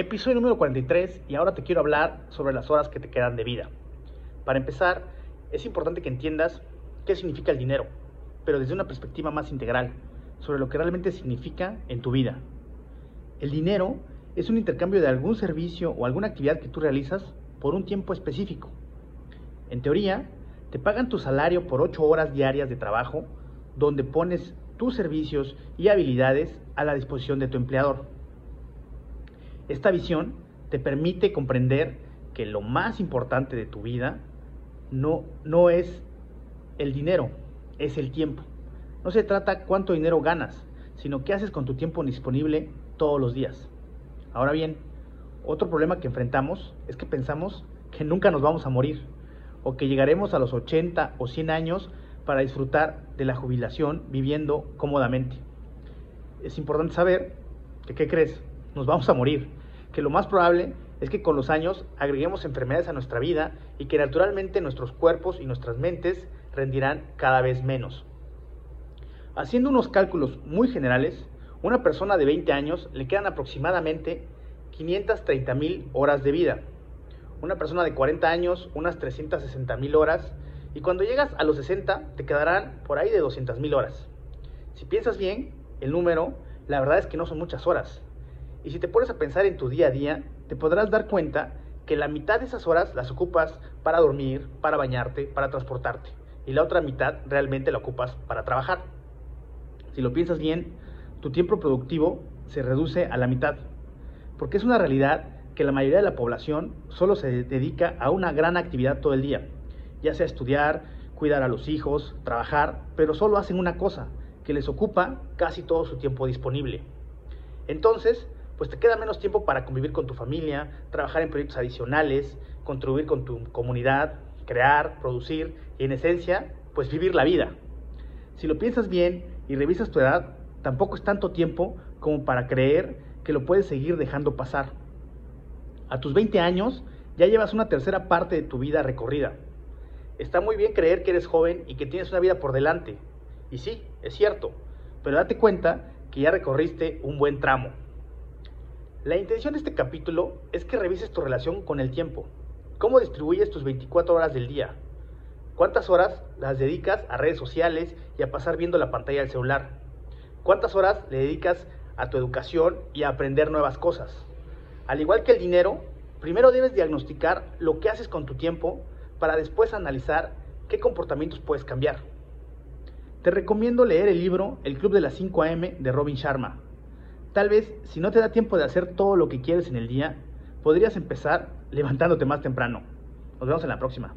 Episodio número 43 y ahora te quiero hablar sobre las horas que te quedan de vida. Para empezar, es importante que entiendas qué significa el dinero, pero desde una perspectiva más integral, sobre lo que realmente significa en tu vida. El dinero es un intercambio de algún servicio o alguna actividad que tú realizas por un tiempo específico. En teoría, te pagan tu salario por 8 horas diarias de trabajo, donde pones tus servicios y habilidades a la disposición de tu empleador. Esta visión te permite comprender que lo más importante de tu vida no, no es el dinero, es el tiempo. No se trata cuánto dinero ganas, sino qué haces con tu tiempo disponible todos los días. Ahora bien, otro problema que enfrentamos es que pensamos que nunca nos vamos a morir o que llegaremos a los 80 o 100 años para disfrutar de la jubilación viviendo cómodamente. Es importante saber que, ¿qué crees? Nos vamos a morir, que lo más probable es que con los años agreguemos enfermedades a nuestra vida y que naturalmente nuestros cuerpos y nuestras mentes rendirán cada vez menos. Haciendo unos cálculos muy generales, una persona de 20 años le quedan aproximadamente 530 mil horas de vida. Una persona de 40 años, unas 360 mil horas y cuando llegas a los 60, te quedarán por ahí de 200.000 horas. Si piensas bien, el número, la verdad es que no son muchas horas. Y si te pones a pensar en tu día a día, te podrás dar cuenta que la mitad de esas horas las ocupas para dormir, para bañarte, para transportarte. Y la otra mitad realmente la ocupas para trabajar. Si lo piensas bien, tu tiempo productivo se reduce a la mitad. Porque es una realidad que la mayoría de la población solo se dedica a una gran actividad todo el día ya sea estudiar, cuidar a los hijos, trabajar, pero solo hacen una cosa, que les ocupa casi todo su tiempo disponible. Entonces, pues te queda menos tiempo para convivir con tu familia, trabajar en proyectos adicionales, contribuir con tu comunidad, crear, producir y en esencia, pues vivir la vida. Si lo piensas bien y revisas tu edad, tampoco es tanto tiempo como para creer que lo puedes seguir dejando pasar. A tus 20 años ya llevas una tercera parte de tu vida recorrida Está muy bien creer que eres joven y que tienes una vida por delante. Y sí, es cierto, pero date cuenta que ya recorriste un buen tramo. La intención de este capítulo es que revises tu relación con el tiempo. ¿Cómo distribuyes tus 24 horas del día? ¿Cuántas horas las dedicas a redes sociales y a pasar viendo la pantalla del celular? ¿Cuántas horas le dedicas a tu educación y a aprender nuevas cosas? Al igual que el dinero, primero debes diagnosticar lo que haces con tu tiempo para después analizar qué comportamientos puedes cambiar. Te recomiendo leer el libro El Club de las 5 AM de Robin Sharma. Tal vez, si no te da tiempo de hacer todo lo que quieres en el día, podrías empezar levantándote más temprano. Nos vemos en la próxima.